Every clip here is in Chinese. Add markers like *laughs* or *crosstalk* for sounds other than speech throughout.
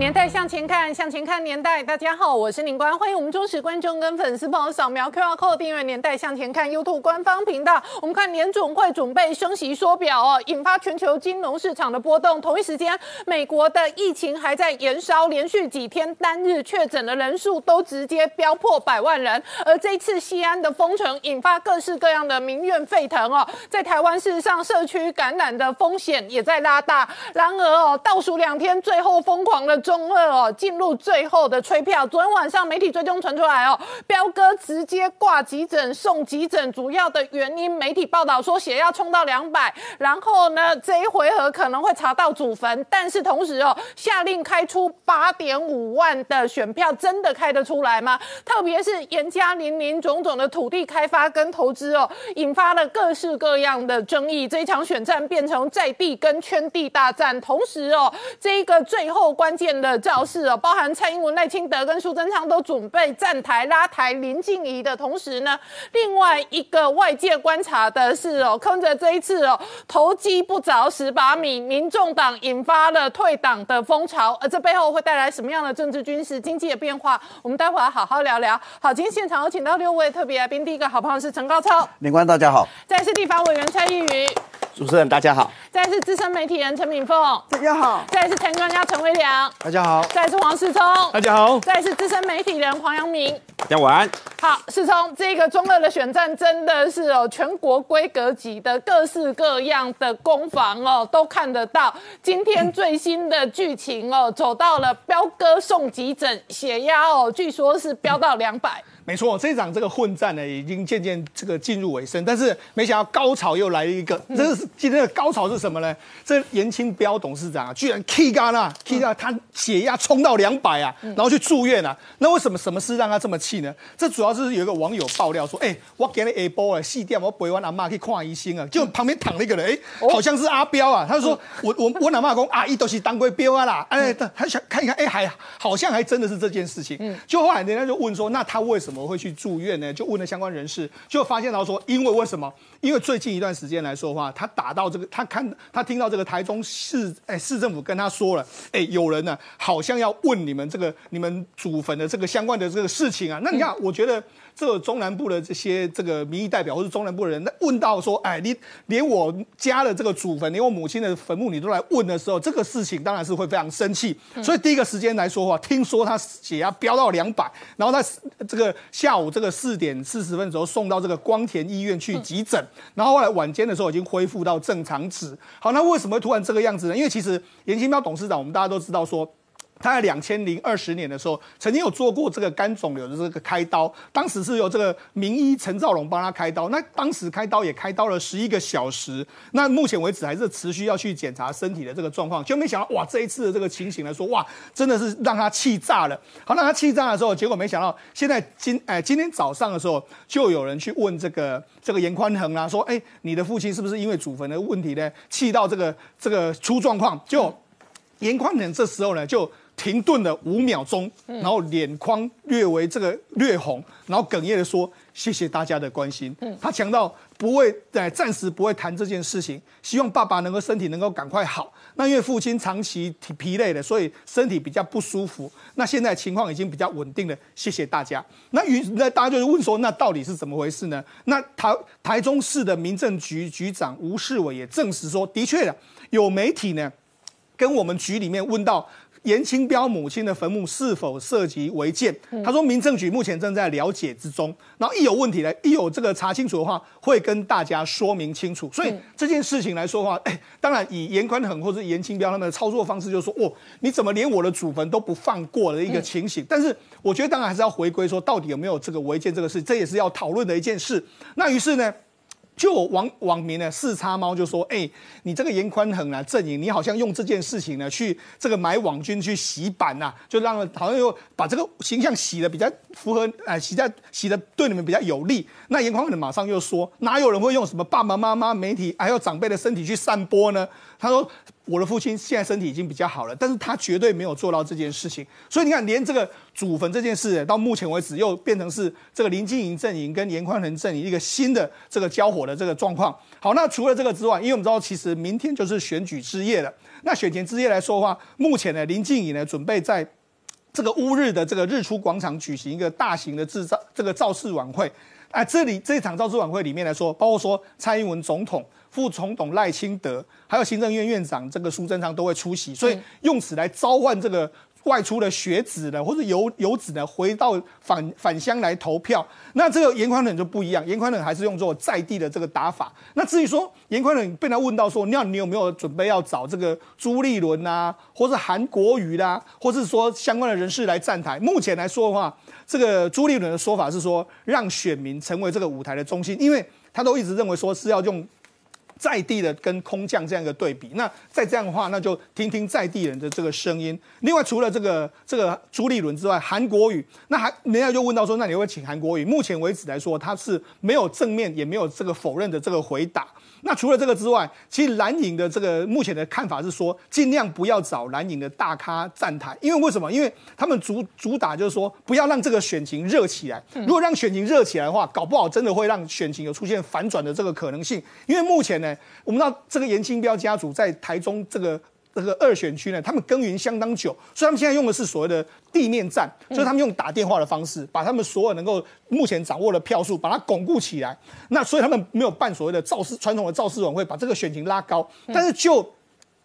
年代向前看，向前看年代。大家好，我是宁官，欢迎我们忠实观众跟粉丝朋友扫描 QR Code 订阅《年代向前看》YouTube 官方频道。我们看年总会准备升息缩表哦，引发全球金融市场的波动。同一时间，美国的疫情还在延烧，连续几天单日确诊的人数都直接飙破百万人。而这一次西安的封城，引发各式各样的民怨沸腾哦。在台湾，事实上社区感染的风险也在拉大。然而哦，倒数两天，最后疯狂的。中二哦，进入最后的催票。昨天晚上媒体追踪传出来哦，彪哥直接挂急诊送急诊，主要的原因媒体报道说血压冲到两百，然后呢这一回合可能会查到祖坟，但是同时哦下令开出八点五万的选票，真的开得出来吗？特别是严加林林种种的土地开发跟投资哦，引发了各式各样的争议。这一场选战变成在地跟圈地大战，同时哦这一个最后关键。的造势哦，包含蔡英文、赖清德跟苏贞昌都准备站台拉台林静怡的同时呢，另外一个外界观察的是哦，看着这一次哦，投机不着十八米，民众党引发了退党的风潮，而这背后会带来什么样的政治、军事、经济的变化？我们待会儿好好聊聊。好，今天现场有请到六位特别来宾，第一个好朋友是陈高超，领官大家好；再是地方委员蔡依瑜，主持人大家好；再是资深媒体人陈敏凤，大家好；再是前专家陈威良。大家好，再是黄世聪，大家好；再是资深媒体人黄阳明，大家晚安。好，世聪，这个中二的选战真的是哦，全国规格级的各式各样的攻防哦，都看得到。今天最新的剧情哦，走到了彪哥送急诊，血压哦，据说是飙到两百。没错，这场这个混战呢，已经渐渐这个进入尾声，但是没想到高潮又来了一个。这是今天的高潮是什么呢？这严清标董事长啊，居然 K 嘎啦，K 干他血压冲到两百啊，然后去住院啊。那为什么什么事让他这么气呢？这主要是有一个网友爆料说，哎，我给你 A 波啊，细电，我陪完阿妈去看医生啊，就旁边躺了一个人，哎，好像是阿彪啊。他说，我我我阿妈讲阿姨都是当归彪啊啦，哎，他想看一看，哎，还好像还真的是这件事情。就后来人家就问说，那他为什么？会去住院呢？就问了相关人士，就发现到说，因为为什么？因为最近一段时间来说的话，他打到这个，他看他听到这个台中市哎市政府跟他说了，哎，有人呢好像要问你们这个你们祖坟的这个相关的这个事情啊。那你看，我觉得。这个中南部的这些这个民意代表或是中南部的人，那问到说，哎，你连我家的这个祖坟，连我母亲的坟墓，你都来问的时候，这个事情当然是会非常生气。所以第一个时间来说话，听说他血压飙到两百，然后他这个下午这个四点四十分的时候送到这个光田医院去急诊，然后后来晚间的时候已经恢复到正常值。好，那为什么会突然这个样子呢？因为其实严清标董事长，我们大家都知道说。他在两千零二十年的时候，曾经有做过这个肝肿瘤的这个开刀，当时是由这个名医陈兆龙帮他开刀。那当时开刀也开刀了十一个小时。那目前为止还是持续要去检查身体的这个状况，就没想到哇，这一次的这个情形来说，哇，真的是让他气炸了。好，让他气炸的时候，结果没想到现在今哎今天早上的时候，就有人去问这个这个严宽恒啊，说哎，你的父亲是不是因为祖坟的问题呢，气到这个这个出状况？就严宽恒这时候呢就。停顿了五秒钟，然后脸眶略为这个略红，然后哽咽的说：“谢谢大家的关心。”他强调不会在暂时不会谈这件事情，希望爸爸能够身体能够赶快好。那因为父亲长期疲疲累的，所以身体比较不舒服。那现在情况已经比较稳定了，谢谢大家。那与那大家就是问说，那到底是怎么回事呢？那台台中市的民政局局长吴世伟也证实说，的确的有媒体呢跟我们局里面问到。严清标母亲的坟墓是否涉及违建？他说，民政局目前正在了解之中。然后一有问题呢，一有这个查清楚的话，会跟大家说明清楚。所以这件事情来说的话，哎，当然以严宽恒或者严清标他们的操作方式，就是说，哦，你怎么连我的祖坟都不放过的一个情形？但是我觉得，当然还是要回归说，到底有没有这个违建这个事，这也是要讨论的一件事。那于是呢？就网网民呢，四叉猫就说：“哎，你这个严宽恒啊，阵营，你好像用这件事情呢，去这个买网军去洗版呐，就让好像又把这个形象洗的比较符合，哎，洗在洗的对你们比较有利。那严宽恒马上又说，哪有人会用什么爸爸妈妈、媒体还有长辈的身体去散播呢？他说我的父亲现在身体已经比较好了，但是他绝对没有做到这件事情。所以你看，连这个祖坟这件事，到目前为止又变成是这个林静怡阵营跟严宽仁阵营一个新的这个交火的这个状况。好，那除了这个之外，因为我们知道其实明天就是选举之夜了。那选前之夜来说的话，目前呢，林静怡呢准备在这个乌日的这个日出广场举行一个大型的制造这个造势晚会。啊，这里这场造势晚会里面来说，包括说蔡英文总统、副总统赖清德，还有行政院院长这个苏贞昌都会出席，所以用此来召唤这个。外出的学子呢，或者游游子呢，回到返返乡来投票。那这个严宽冷就不一样，严宽冷还是用作在地的这个打法。那至于说严宽冷被他问到说，那你有没有准备要找这个朱立伦啊，或是韩国瑜啦，或是说相关的人士来站台？目前来说的话，这个朱立伦的说法是说，让选民成为这个舞台的中心，因为他都一直认为说是要用。在地的跟空降这样一个对比，那再这样的话，那就听听在地人的这个声音。另外，除了这个这个朱立伦之外，韩国瑜，那还人家就问到说，那你会请韩国瑜？目前为止来说，他是没有正面也没有这个否认的这个回答。那除了这个之外，其实蓝营的这个目前的看法是说，尽量不要找蓝营的大咖站台，因为为什么？因为他们主主打就是说，不要让这个选情热起来。如果让选情热起来的话，搞不好真的会让选情有出现反转的这个可能性。因为目前呢，我们知道这个严清标家族在台中这个。这个二选区呢，他们耕耘相当久，所以他们现在用的是所谓的地面战，就是他们用打电话的方式，把他们所有能够目前掌握的票数，把它巩固起来。那所以他们没有办所谓的造势传统的造势晚会，把这个选情拉高。但是就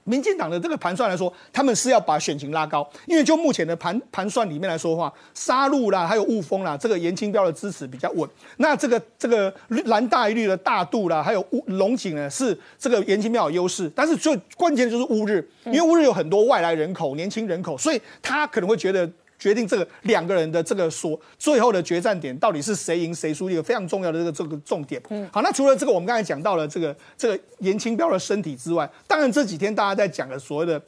民进党的这个盘算来说，他们是要把选情拉高，因为就目前的盘盘算里面来说的话，杀戮啦，还有雾峰啦，这个严清标的支持比较稳。那这个这个蓝大一律的大度啦，还有乌龙井呢，是这个严清标有优势。但是最关键的就是乌日，因为乌日有很多外来人口、年轻人口，所以他可能会觉得。决定这个两个人的这个所最后的决战点到底是谁赢谁输一个非常重要的这个这个重点。嗯，好，那除了这个我们刚才讲到了这个这个严清标的身体之外，当然这几天大家在讲的所谓的。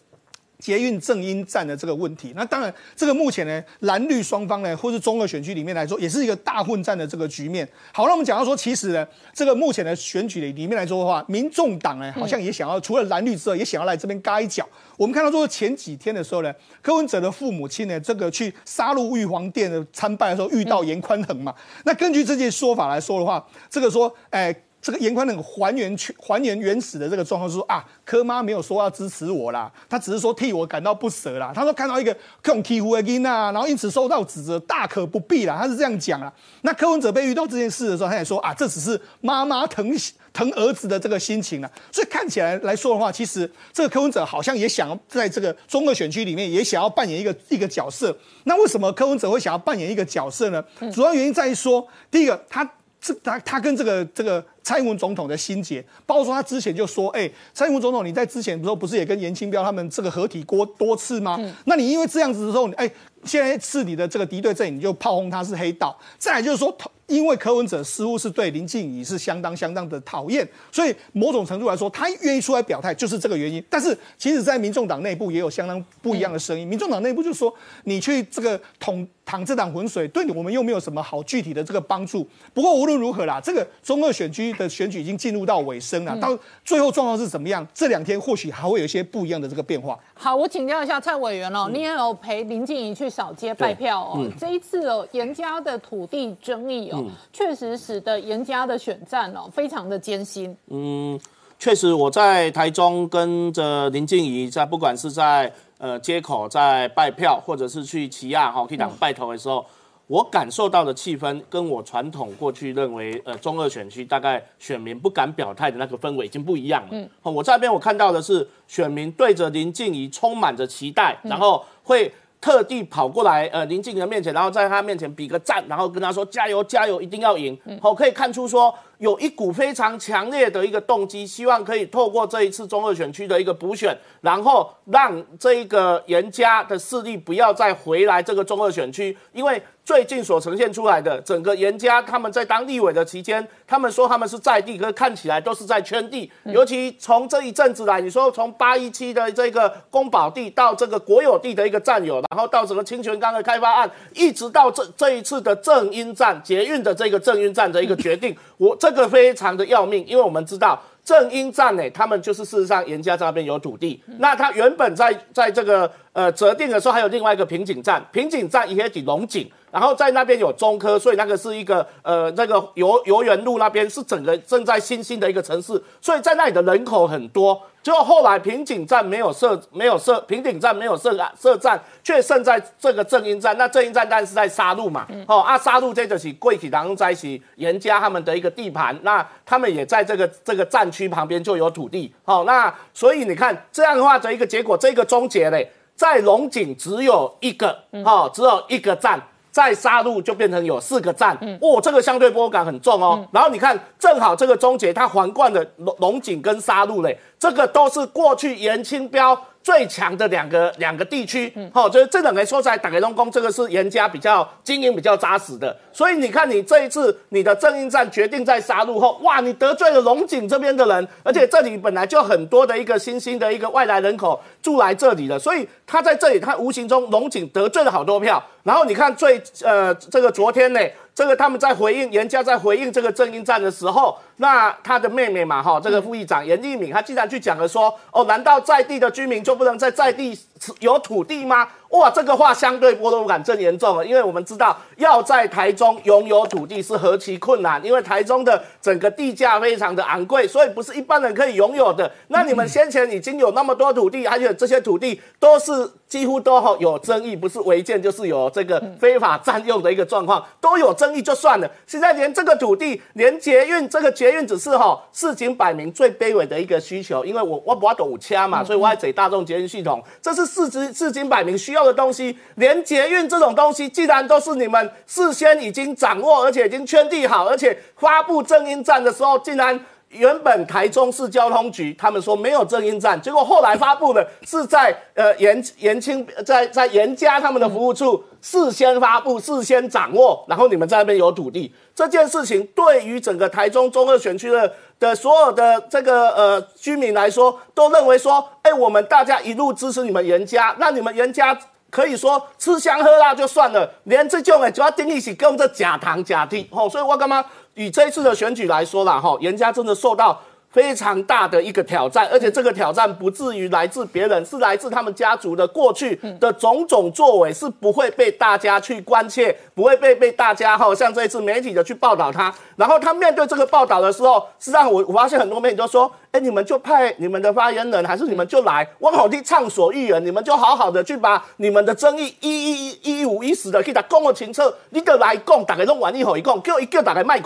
捷运正音站的这个问题，那当然，这个目前呢，蓝绿双方呢，或是中二选区里面来说，也是一个大混战的这个局面。好，那我们讲到说，其实呢，这个目前的选举里里面来说的话，民众党呢，好像也想要除了蓝绿之外，也想要来这边嘎一脚。我们看到说，前几天的时候呢，柯文哲的父母亲呢，这个去杀入玉皇殿的参拜的时候，遇到严宽恒嘛。那根据这些说法来说的话，这个说，哎。这个严宽能还原全还原原始的这个状况，是说啊，柯妈没有说要支持我啦，他只是说替我感到不舍啦。他说看到一个这种欺负的囡啊，然后因此受到指责，大可不必啦。他是这样讲啦。那柯文哲被遇到这件事的时候，他也说啊，这只是妈妈疼疼儿子的这个心情啊。所以看起来来说的话，其实这个柯文哲好像也想要在这个中二选区里面也想要扮演一个一个角色。那为什么柯文哲会想要扮演一个角色呢？主要原因在于说，第一个他。这他他跟这个这个蔡英文总统的心结，包括说他之前就说，哎，蔡英文总统你在之前时候不是也跟严清标他们这个合体过多次吗？那你因为这样子的时候，哎，现在是你的这个敌对阵营，你就炮轰他是黑道。再来就是说。因为柯文哲似乎是对林静怡是相当相当的讨厌，所以某种程度来说，他愿意出来表态就是这个原因。但是，其实，在民众党内部也有相当不一样的声音。民众党内部就说，你去这个捅淌这档浑水，对你我们又没有什么好具体的这个帮助。不过无论如何啦，这个中二选区的选举已经进入到尾声了，到最后状况是怎么样？这两天或许还会有一些不一样的这个变化。好，我请教一下蔡委员哦，你也有陪林静怡去扫街拜票哦。这一次哦，严家的土地争议哦。确实使得严家的选战哦，非常的艰辛。嗯，确实，我在台中跟着林静怡在，不管是在呃街口在拜票，或者是去奇亚哈去党拜头的时候，我感受到的气氛，跟我传统过去认为呃中二选区大概选民不敢表态的那个氛围已经不一样了。嗯，我这边我看到的是选民对着林静怡充满着期待，然后会。特地跑过来，呃，林静的面前，然后在他面前比个赞，然后跟他说加油加油，一定要赢。好，可以看出说有一股非常强烈的一个动机，希望可以透过这一次中二选区的一个补选，然后让这一个严家的势力不要再回来这个中二选区，因为。最近所呈现出来的整个严家，他们在当立委的期间，他们说他们是在地，可是看起来都是在圈地。尤其从这一阵子来，你说从八一七的这个公保地到这个国有地的一个占有，然后到整个清泉岗的开发案，一直到这这一次的正音站捷运的这个正音站的一个决定，*laughs* 我这个非常的要命，因为我们知道。正英站呢，他们就是事实上严家这边有土地，那他原本在在这个呃择定的时候，还有另外一个瓶颈站，瓶颈站也抵龙井，然后在那边有中科，所以那个是一个呃那个游游园路那边是整个正在新兴的一个城市，所以在那里的人口很多。结果后来平井站没有设没有设平顶站没有设设站，却胜在这个正英站。那正英站但是在沙路嘛，哦啊沙路这就是贵体当中在一起严家他们的一个地盘，那他们也在这个这个站区旁边就有土地，好那所以你看这样的话的一个结果，这个终结嘞，在龙井只有一个，哦只有一个站。在杀戮就变成有四个站，哦，这个相对波感很重哦。然后你看，正好这个终结它皇冠的龙龙井跟杀戮嘞，这个都是过去严清标最强的两个两个地区，好，就是这两个说起来，打给龙宫这个是严家比较经营比较扎实的。所以你看，你这一次你的正英站决定在杀戮后，哇，你得罪了龙井这边的人，而且这里本来就很多的一个新兴的一个外来人口住来这里了，所以他在这里，他无形中龙井得罪了好多票。然后你看最呃这个昨天呢，这个他们在回应严家在回应这个正英站的时候，那他的妹妹嘛哈，这个副议长严立敏，他竟然去讲了说，哦，难道在地的居民就不能在在地有土地吗？哇，这个话相对波动感更严重了，因为我们知道要在台中拥有土地是何其困难，因为台中的整个地价非常的昂贵，所以不是一般人可以拥有的。那你们先前已经有那么多土地，而且这些土地都是几乎都有争议，不是违建就是有这个非法占用的一个状况，都有争议就算了。现在连这个土地，连捷运这个捷运只是哈市井摆明最卑微的一个需求，因为我我不要堵车嘛，所以我要走大众捷运系统，这是市井市井摆明需要的东西，连捷运这种东西，既然都是你们事先已经掌握，而且已经圈地好，而且发布正音站的时候，竟然原本台中市交通局他们说没有正音站，结果后来发布的是在呃延延清在在严家他们的服务处事先发布、事先掌握，然后你们在那边有土地，这件事情对于整个台中中二选区的的所有的这个呃居民来说，都认为说，哎，我们大家一路支持你们严家，那你们严家。可以说吃香喝辣就算了，连这种哎主要定义是跟我们这假糖假地吼，所以我干嘛以这一次的选举来说啦吼，严家真的受到非常大的一个挑战，而且这个挑战不至于来自别人，是来自他们家族的过去的种种作为，是不会被大家去关切，不会被被大家哈像这一次媒体的去报道他，然后他面对这个报道的时候，实际上我我发现很多媒体都说。哎，你们就派你们的发言人，还是你们就来？我好听畅所欲言，你们就好好的去把你们的争议一一一一五一十的给他讲个清楚。你就来讲，大家拢愿意好一讲，叫一叫大家卖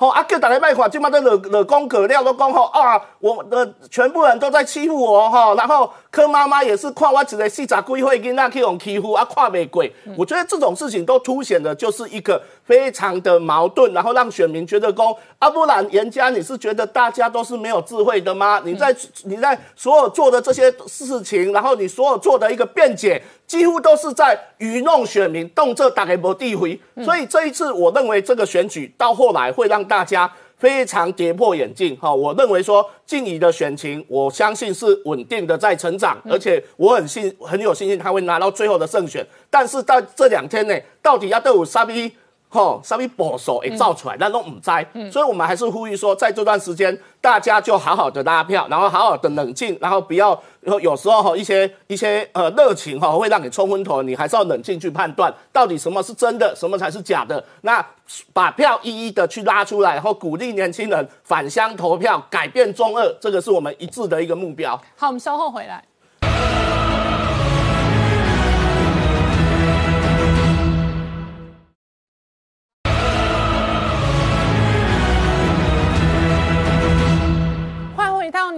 看。好啊，叫大家卖看，今嘛都惹惹公葛料都讲吼啊，我的全部人都在欺负我哈。然后柯妈妈也是看我只个四十几岁囡仔去用欺负啊，看没过。我觉得这种事情都凸显的就是一个。非常的矛盾，然后让选民觉得公阿不然严家，你是觉得大家都是没有智慧的吗？你在你在所有做的这些事情，然后你所有做的一个辩解，几乎都是在愚弄选民，动辄打给不地回。所以这一次，我认为这个选举到后来会让大家非常跌破眼镜。哈，我认为说静怡的选情，我相信是稳定的在成长，而且我很信很有信心他会拿到最后的胜选。但是在这两天内，到底要对我杀逼？吼，稍微保守也造出来，但都唔栽，所以我们还是呼吁说，在这段时间，大家就好好的拉票，然后好好的冷静，然后不要有有时候哈一些一些呃热情哈会让你冲昏头，你还是要冷静去判断到底什么是真的，什么才是假的。那把票一一的去拉出来，然后鼓励年轻人返乡投票，改变中二，这个是我们一致的一个目标。好，我们稍后回来。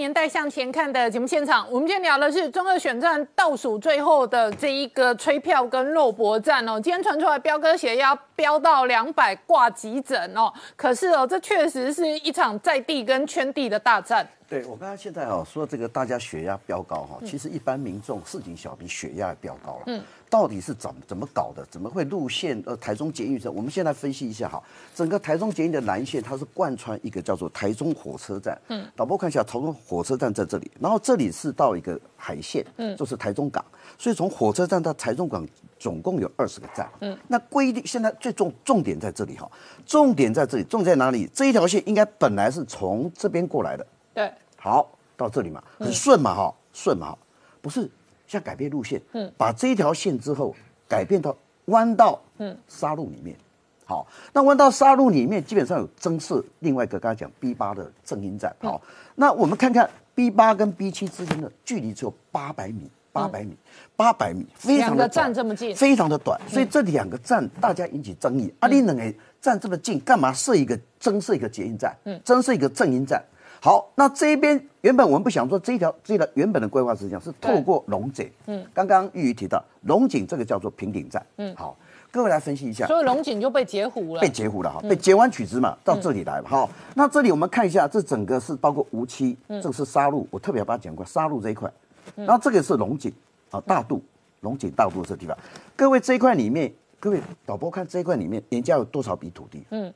年代向前看的节目现场，我们今天聊的是中二选战倒数最后的这一个吹票跟肉搏战哦。今天传出来，彪哥血压飙到两百，挂急诊哦。可是哦，这确实是一场在地跟圈地的大战。对我刚才现在哦说这个大家血压飙高哈，其实一般民众市井小民血压也飙高了。嗯，到底是怎怎么搞的？怎么会路线呃台中捷运站？我们先来分析一下哈，整个台中捷运的南线它是贯穿一个叫做台中火车站。嗯，导播看一下，台中火车站在这里，然后这里是到一个海线，嗯，就是台中港。所以从火车站到台中港总共有二十个站。嗯，那规定现在最重重点在这里哈，重点在这里，重点在哪里？这一条线应该本来是从这边过来的。对，好，到这里嘛，很顺嘛哈，顺嘛哈，不是，现在改变路线，嗯，把这一条线之后改变到弯道，嗯，沙路里面，好，那弯道沙路里面基本上有增设另外一个刚才讲 B 八的正音站，好，那我们看看 B 八跟 B 七之间的距离只有八百米，八百米，八百米，非常的站这么近。非常的短，所以这两个站大家引起争议。啊，你两个站这么近，干嘛设一个增设一个捷运站？嗯，增设一个正音站。好，那这一边原本我们不想说这一条这一条原本的规划是这样，是透过龙井。嗯，刚刚玉瑜提到龙井这个叫做平顶站。嗯，好，各位来分析一下。所以龙井就被截胡了被。截胡了哈，被截完取直嘛，到这里来了哈。那这里我们看一下，这整个是包括无期，这个是沙路，我特别把它讲过，沙路这一块，然后这个是龙井啊，大渡，龙井大渡这地方，各位这一块里面，各位导播看这一块里面，人家有多少笔土地？嗯，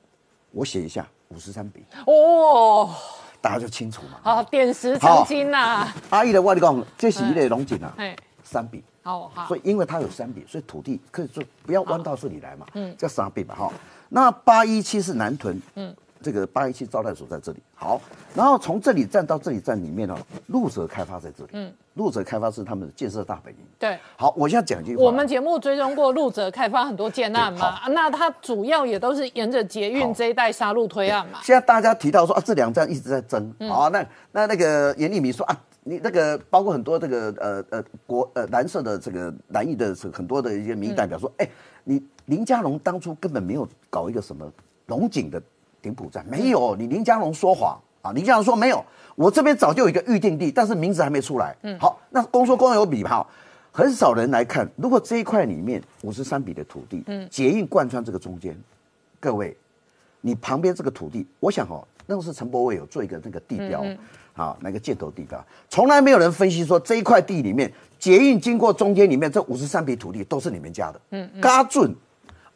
我写一下，五十三笔，哦，大家就清楚嘛。好，点石成金呐。阿姨的话，你讲这是一类龙井啊，哎，三笔。好好所，以因为它有三笔，所以土地可以说不要弯到这里来嘛，嗯，叫三笔嘛哈。那八一七是南屯，嗯，这个八一七招待所在这里。好，然后从这里站到这里站里面哦，路泽开发在这里，嗯，路泽开发是他们的建设大本营。对。好，我现在讲一句话，我们节目追踪过陆泽开发很多建案嘛，那它主要也都是沿着捷运好。这一带沙路推案嘛。现在大家提到说啊，这两站一直在争，好、那那那个严立明说啊，你那个包括很多这个呃呃国呃蓝色的这个蓝翼的很多的一些民意代表说，哎、你林佳龙当初根本没有搞一个什么龙井的顶埔站，没有，你林佳龙说谎啊，林佳龙说没有，我这边早就有一个预定地，但是名字还没出来，嗯，好，那公说公有理哈。很少人来看，如果这一块里面五十三笔的土地，嗯，捷运贯穿这个中间，各位，你旁边这个土地，我想哦，那个是陈柏伟有做一个那个地标，好、那个箭头地标，从来没有人分析说这一块地里面捷运经过中间里面这五十三笔土地都是你们家的，嗯，嘎准，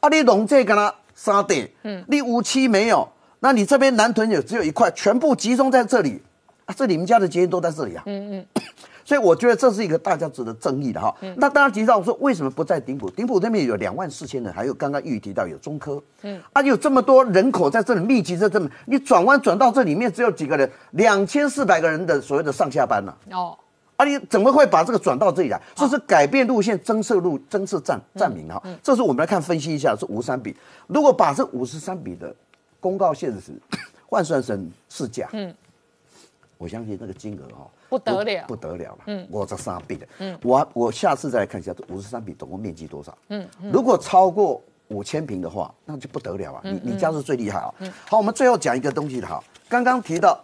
啊，你龙这跟他沙地，嗯，你五期没有，那你这边南屯也只有一块，全部集中在这里，啊，这你们家的捷运都在这里啊，嗯嗯。*coughs* 所以我觉得这是一个大家值得争议的哈。那当然提到说为什么不在顶埔？顶埔那边有两万四千人，还有刚刚玉宇提到有中科，嗯，啊有这么多人口在这里密集在这里，你转弯转到这里面只有几个人，两千四百个人的所谓的上下班呢、哦，啊，你怎么会把这个转到这里来？这是改变路线、增设路、增设站站名哈。这是我们来看分析一下，是五十三笔。如果把这五十三笔的公告现实换算成市价，嗯，我相信那个金额哈、不得了。不得了了，嗯，我这三笔的，嗯，我我下次再来看一下这五十三笔总共面积多少，嗯，如果超过五千平的话，那就不得了啊，你你家是最厉害啊，嗯。好，我们最后讲一个东西的哈，刚刚提到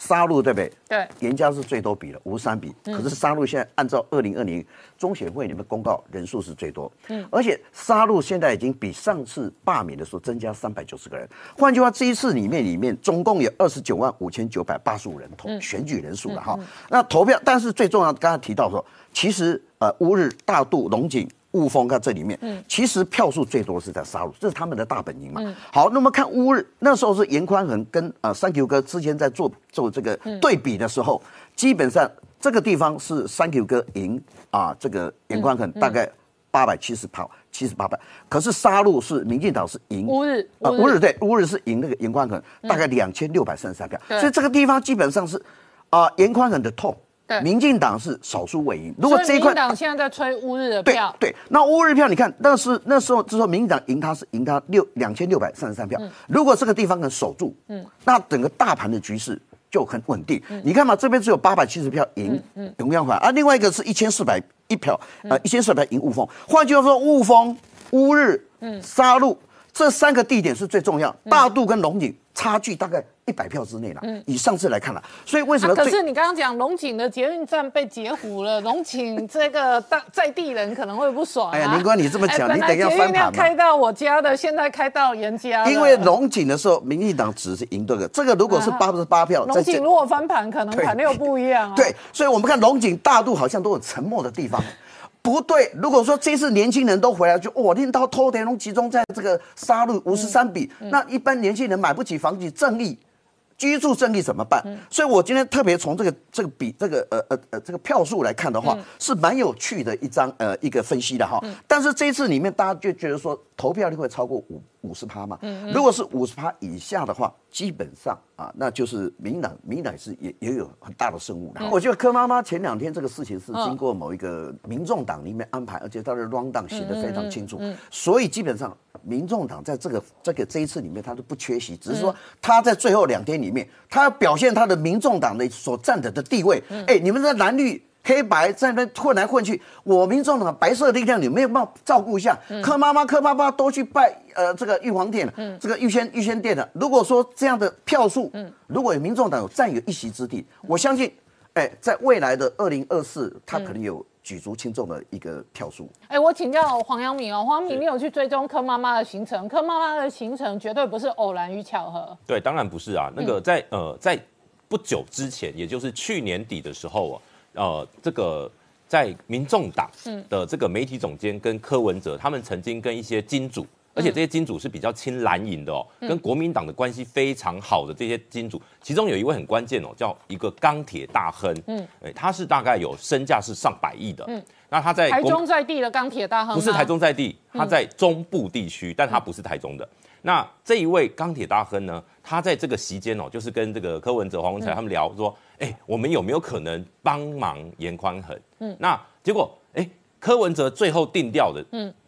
杀戮对不对？对。严家是最多比的五十三比，可是杀戮现在按照二零二零中选会里面公告人数是最多，嗯，而且杀戮现在已经比上次罢免的时候增加三百九十个人，换句话，这一次里面里面总共有二十九万五千九百八十五人投、选举人数了哈，那投票，但是最重要，刚才提到说，其实呃乌日、大肚、龙井。雾峰看这里面，嗯。其实票数最多是在沙鹿，这是他们的大本营嘛。好，那么看乌日那时候是严宽恒跟呃三 Q 哥之前在做做这个对比的时候，基本上这个地方是三 Q 哥赢啊，这个严宽恒大概八百七十票，七十八百，可是沙鹿是民进党是赢乌日啊，乌日。对，乌日是赢那个严宽恒，大概两千六百三十三票，对。所以这个地方基本上是啊严宽恒的痛对，民进党是少数委赢。如果这一块民进党现在在吹乌日的票，对，那乌日票你看，那是那时候之后，民进党赢他是赢他六两千六百三十三票。如果这个地方能守住，嗯，那整个大盘的局势就很稳定。你看嘛，这边只有八百七十票赢永阳环啊，另外一个是一千四百一票，呃，一千四百赢雾峰。换句话说，雾峰、乌日、沙鹿这三个地点是最重要，大肚跟龙井差距大概一百票之内了。以上次来看了，所以为什啊，么最可是你刚刚讲龙井的捷运站被截胡了，龙井这个大在地人可能会不爽、啊。哎呀林哥你这么讲哎你等一下翻盘嘛开到我家的，现在开到严家了。因为龙井的时候，民进党只是赢这个，这个如果是八十八票，龙井如果翻盘，可能盘又不一样啊。对，所以我们看龙井大肚好像都有沉默的地方。不对，如果说这次年轻人都回来，就我，拎刀偷田龙集中在这个杀戮五十三笔，那一般年轻人买不起房子，正义居住正义怎么办？所以我今天特别从这个这个比这个呃呃呃这个票数来看的话，是蛮有趣的一张呃一个分析的哈。但是这一次里面，大家就觉得说投票率会超过五五十趴嘛？如果是五十趴以下的话，基本上啊，那就是民党民党是也也有很大的胜务的。我觉得柯妈妈前两天这个事情是经过某一个民众党里面安排，而且他的 round down 写的非常清楚，所以基本上民众党在这个这个这一次里面，他都不缺席，只是说他在最后两天里面，他要表现他的民众党的所占的的地位。哎，你们在蓝绿。黑白在那混来混去，我民众党白色力量，你没有办法照顾一下？柯妈妈、柯爸爸都去拜呃这个玉皇殿了，这个玉仙玉仙殿了。如果说这样的票数，如果有民众党有占有一席之地，我相信，哎，在未来的二零二四，他可能有举足轻重的一个票数。哎，我请教黄阳明哦，黄阳明，你有去追踪柯妈妈的行程？柯妈妈的行程绝对不是偶然与巧合。对，当然不是啊。那个在呃在不久之前，也就是去年底的时候啊。呃，这个在民众党的这个媒体总监跟柯文哲，他们曾经跟一些金主，而且这些金主是比较亲蓝营的哦，跟国民党的关系非常好的这些金主，其中有一位很关键哦，叫一个钢铁大亨，嗯，哎，他是大概有身价是上百亿的，嗯，那他在台中在地的钢铁大亨，不是台中在地，他在中部地区，但他不是台中的。那这一位钢铁大亨呢，他在这个席间哦，就是跟这个柯文哲、黄文才他们聊说。哎，我们有没有可能帮忙严宽恒？嗯，那结果哎，柯文哲最后定调的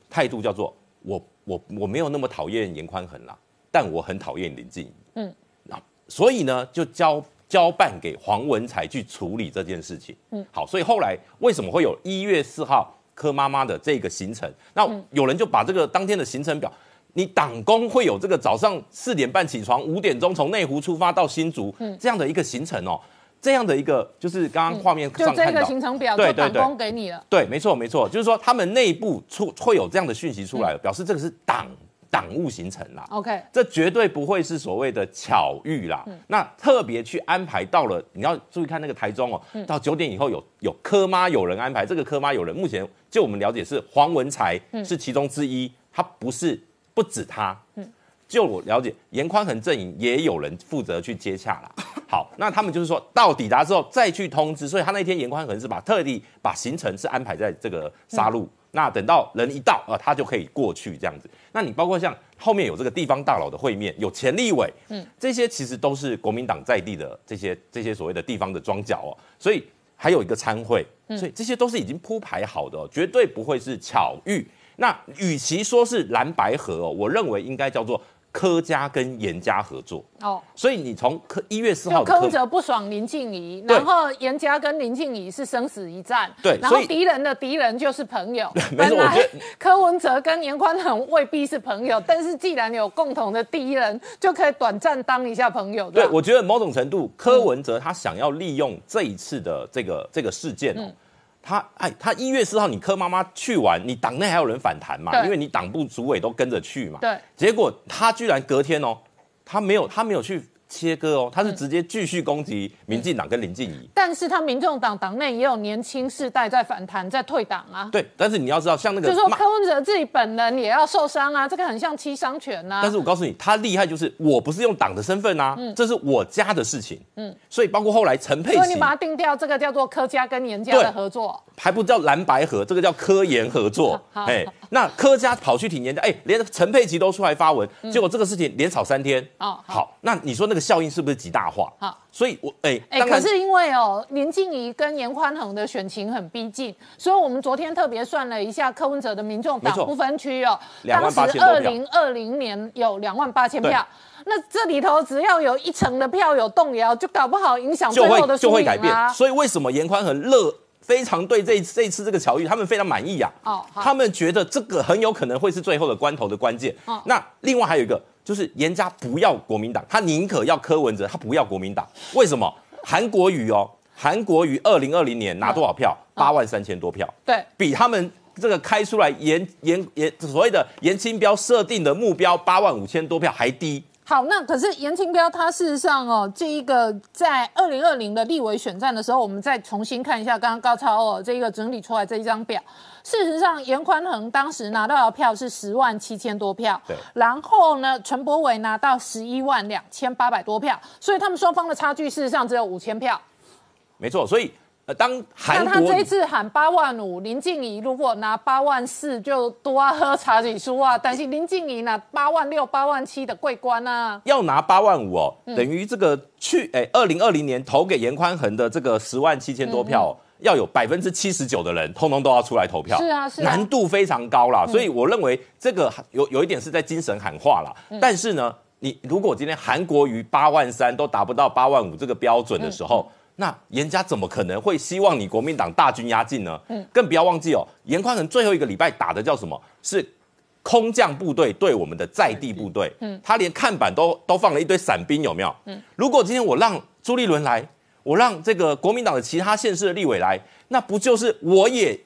态度叫做我我我没有那么讨厌严宽恒啦，但我很讨厌林静怡。嗯，那所以呢，就交交办给黄文才去处理这件事情。嗯，好，所以后来为什么会有一月四号柯妈妈的这个行程？那有人就把这个当天的行程表，你党工会有这个早上四点半起床，五点钟从内湖出发到新竹这样的一个行程哦。这样的一个就是刚刚画面上看到，就这个行程表，对对对，给你了。对，没错没错，就是说他们内部出会有这样的讯息出来，表示这个是党党务行程啦。OK，这绝对不会是所谓的巧遇啦。那特别去安排到了，你要注意看那个台中哦，到九点以后有有科妈有人安排，这个科妈有人，目前就我们了解是黄文才是其中之一，他不是不止他。嗯。就我了解，严宽恒阵营也有人负责去接洽了。*laughs* 好，那他们就是说到抵达之后再去通知，所以他那天严宽恒是把特地把行程是安排在这个沙路。那等到人一到啊，他就可以过去这样子。那你包括像后面有这个地方大佬的会面，有钱立委，嗯，这些其实都是国民党在地的这些这些所谓的地方的庄脚哦。所以还有一个参会，所以这些都是已经铺排好的，绝对不会是巧遇。那与其说是蓝白河哦，我认为应该叫做。柯家跟严家合作哦，所以你从柯一月四号，柯文哲不爽林静怡，然后严家跟林静怡是生死一战，对，然后敌人的敌人就是朋友。*laughs* 没错，我觉得柯文哲跟严宽恒未必是朋友，但是既然有共同的敌人，就可以短暂当一下朋友。对，我觉得某种程度，柯文哲他想要利用这一次的这个这个事件哦。他哎，他一月四号你柯妈妈去完，你党内还有人反弹嘛？因为你党部主委都跟着去嘛。对。结果他居然隔天哦，他没有，他没有去。切割哦，他是直接继续攻击民进党跟林静怡，但是他民众党党内也有年轻世代在反弹，在退党啊。对，但是你要知道，像那个，就是说柯文哲自己本人也要受伤啊，这个很像七伤拳呐。但是我告诉你，他厉害就是我不是用党的身份啊，这是我家的事情，嗯，所以包括后来陈佩琪，所以你把它定掉，这个叫做柯家跟严家的合作，还不叫蓝白合，这个叫科研合作。*laughs* 哎，那柯家跑去挺严家，哎，连陈佩琪都出来发文，结果这个事情连吵三天。哦，好，那你说那个效应是不是极大？化好，所以我哎哎，可是因为哦，林静怡跟严宽恒的选情很逼近，所以我们昨天特别算了一下柯文哲的民众党不分区哦，当时二零二零年有两万八千票，那这里头只要有一成的票有动摇，就搞不好影响最后的就会改变。所以为什么严宽恒乐非常对这这一次这个巧遇，他们非常满意呀？哦，他们觉得这个很有可能会是最后的关头的关键。哦，那另外还有一个。就是严家不要国民党，他宁可要柯文哲，他不要国民党。为什么？韩国瑜哦，韩国瑜二零二零年拿多少票？八万三千多票，对比他们这个开出来严严严所谓的严清标设定的目标八万五千多票还低。好，那可是严清标他事实上哦，这一个在二零二零的立委选战的时候，我们再重新看一下刚刚高超哦这一个整理出来这一张表。事实上，严宽恒当时拿到的票是十万七千多票，对然后呢，陈柏伟拿到十一万两千八百多票，所以他们双方的差距事实上只有五千票。没错，所以呃，当那韩国他这一次喊八万五，林静怡如果拿八万四，就多啊喝茶几书啊。但是林静怡拿八万六、八万七的桂冠啊，要拿八万五哦，嗯等于这个去哎，二零二零年投给严宽恒的这个十万七千多票哦、要有百分之七十九的人通通都要出来投票，是啊是啊难度非常高啦。所以我认为这个有有一点是在精神喊话啦。嗯但是呢，你如果今天韩国瑜八万三都达不到八万五这个标准的时候，嗯那严家怎么可能会希望你国民党大军压境呢？嗯，更不要忘记哦，严宽恒最后一个礼拜打的叫什么？是空降部队对我们的在地部队，嗯，他连看板都都放了一堆伞兵，有没有？嗯，如果今天我让朱立伦来，我让这个国民党的其他县市的立委来，那不就是我也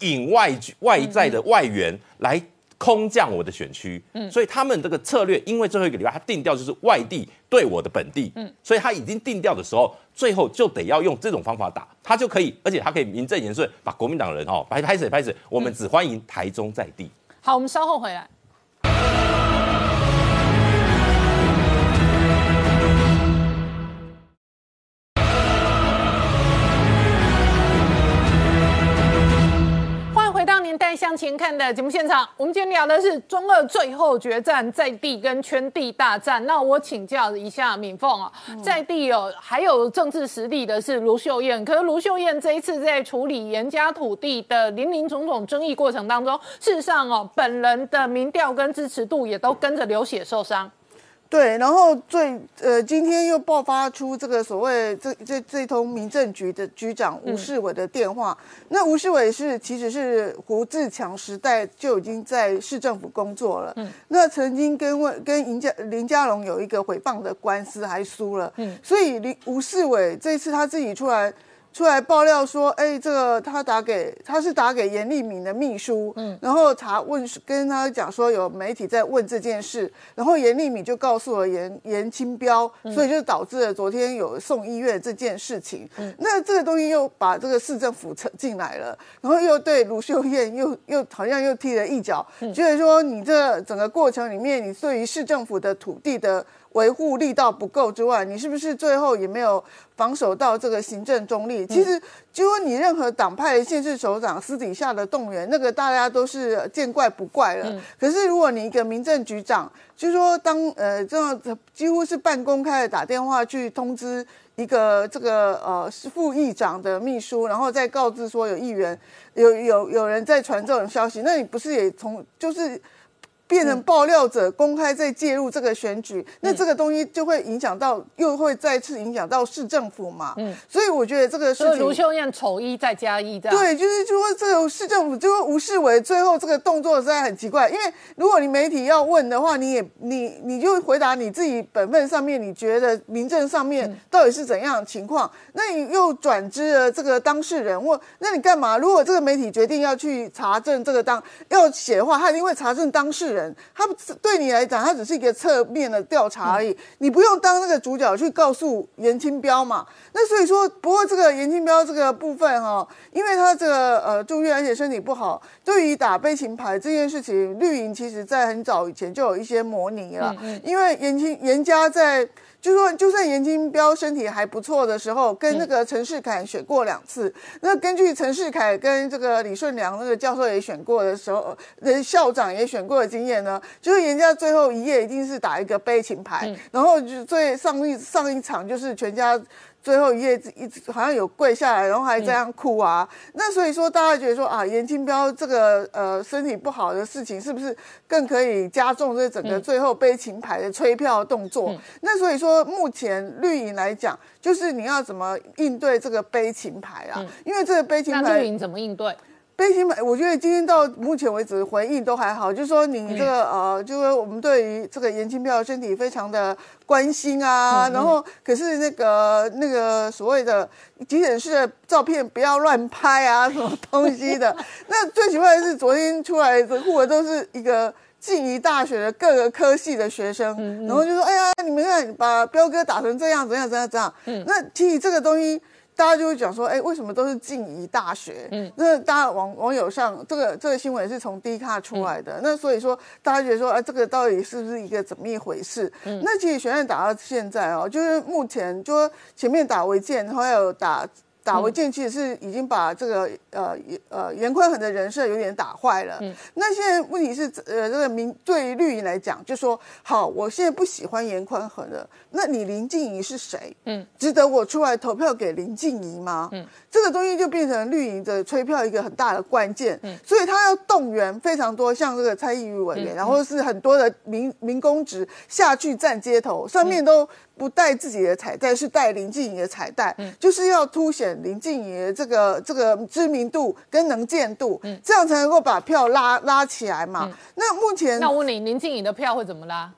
引外外在的外援来空降我的选区？嗯，所以他们这个策略，因为最后一个礼拜他定调就是外地对我的本地，嗯，所以他已经定调的时候，最后就得要用这种方法打，他就可以，而且他可以名正言顺把国民党人哦拍拍死拍死，我们只欢迎台中在地。好，我们稍后回来。向前看的节目现场。我们今天聊的是中二最后决战，在地跟圈地大战。那我请教一下敏凤啊，在地有还有政治实力的是卢秀燕，可是卢秀燕这一次在处理严家土地的林林总总争议过程当中，事实上哦，本人的民调跟支持度也都跟着流血受伤。对，然后最呃，今天又爆发出这个所谓这这这通民政局的局长吴世伟的电话。那吴世伟是其实是胡志强时代就已经在市政府工作了。嗯，那曾经跟问跟林家林家龙有一个诽谤的官司还输了。嗯，所以林吴世伟这次他自己出来。出来爆料说，哎，这个他打给他是打给严立敏的秘书，嗯，然后查问跟他讲说有媒体在问这件事，然后严立敏就告诉了严严清标，所以就导致了昨天有送医院这件事情。嗯，那这个东西又把这个市政府扯进来了，然后又对卢秀燕又又好像又踢了一脚，就是说你这整个过程里面，你对于市政府的土地的。维护力道不够之外，你是不是最后也没有防守到这个行政中立？其实，就说你任何党派的县市首长私底下的动员，那个大家都是见怪不怪了。可是，如果你一个民政局长，就说当呃这样几乎是半公开的打电话去通知一个这个呃副议长的秘书，然后再告知说有议员有有有人在传这种消息，那你不是也从就是？变成爆料者，公开在介入这个选举，那这个东西就会影响到，又会再次影响到市政府嘛。嗯，所以我觉得这个事所以卢，秀燕丑一再加一这样。对，就是就说这个市政府，就是吴世伟最后这个动作实在很奇怪，因为如果你媒体要问的话，你也你你就回答你自己本分上面，你觉得民政上面到底是怎样的情况，那你又转知了这个当事人，或那你干嘛？如果这个媒体决定要去查证这个当要写的话，他一定会查证当事人。他对你来讲，他只是一个侧面的调查而已，你不用当那个主角去告诉严清标嘛。那所以说，不过这个严清标这个部分哈，因为他这个呃住院而且身体不好，对于打悲情牌这件事情，绿营其实在很早以前就有一些模拟了，因为严清严家在。就说，就算严金彪身体还不错的时候，跟那个陈世凯选过两次。那根据陈世凯跟这个李顺良那个教授也选过的时候，那，校长也选过的经验呢，就是人家最后一页一定是打一个悲情牌，然后就最上一上一场就是全家。最后一页一直好像有跪下来，然后还这样哭啊。那所以说，大家觉得说啊，严清标这个呃身体不好的事情，是不是更可以加重这整个最后悲情牌的催票动作？那所以说，目前绿营来讲，就是你要怎么应对这个悲情牌啊？因为这个悲情牌，那绿营怎么应对？悲情牌，我觉得今天到目前为止回应都还好，就是说你这个、呃，就是我们对于这个严清标的身体非常的关心啊，然后可是那个那个所谓的急诊室的照片不要乱拍啊，什么东西的。那最奇怪的是昨天出来的护的都是一个。静宜大学的各个科系的学生，然后就说：“哎呀，你们看把彪哥打成这样，怎样怎样怎样。”那其实这个东西。大家就会讲说，哎，为什么都是静怡大学？嗯，那大家网网友上这个这个新闻是从 D 卡出来的，那所以说大家觉得说，哎，这个到底是不是一个怎么一回事？嗯，那其实学院打到现在哦，就是目前就说前面打违建，然后有打。打回建其实是已经把这个呃呃严宽恒的人设有点打坏了。嗯，那现在问题是呃这个民对绿营来讲，就说好，我现在不喜欢严宽恒了，那你林静怡是谁？嗯，值得我出来投票给林静怡吗？嗯，这个东西就变成绿营的吹票一个很大的关键。嗯，所以他要动员非常多像这个蔡依瑜委员，然后是很多的民民工职下去站街头，上面都。不带自己的彩带，是带林静怡的彩带，就是要凸显林静怡的这个这个知名度跟能见度，这样才能够把票拉拉起来嘛。那目前，那我问你，林静怡的票会怎么拉？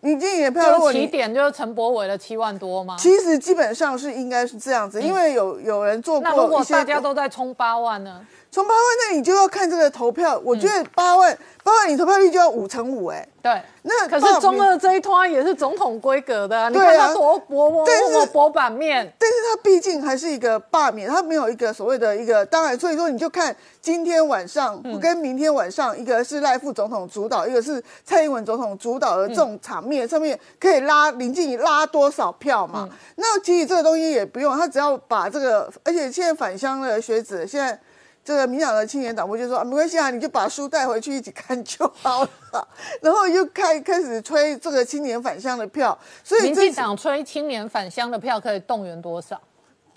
林静怡的票，如果起点就是陈柏伟的七万多吗？其实基本上是应该是这样子，因为有有人做过那如果大家都在冲八万呢？冲八万，那你就要看这个投票。我觉得八万八万，你投票率就要五成五，哎。对，那可是中二这一团也是总统规格的，你看他多薄薄薄薄版面。但是他毕竟还是一个罢免，他没有一个所谓的一个，当然，所以说你就看今天晚上跟明天晚上，一个是赖副总统主导，一个是蔡英文总统主导的这种场面上面，可以拉林静怡拉多少票嘛？那其实这个东西也不用，他只要把这个，而且现在返乡的学子现在。这个民党的青年党部就说啊，没关系啊，你就把书带回去一起看就好了。然后又开开始吹这个青年返乡的票，所以民进党吹青年返乡的票可以动员多少？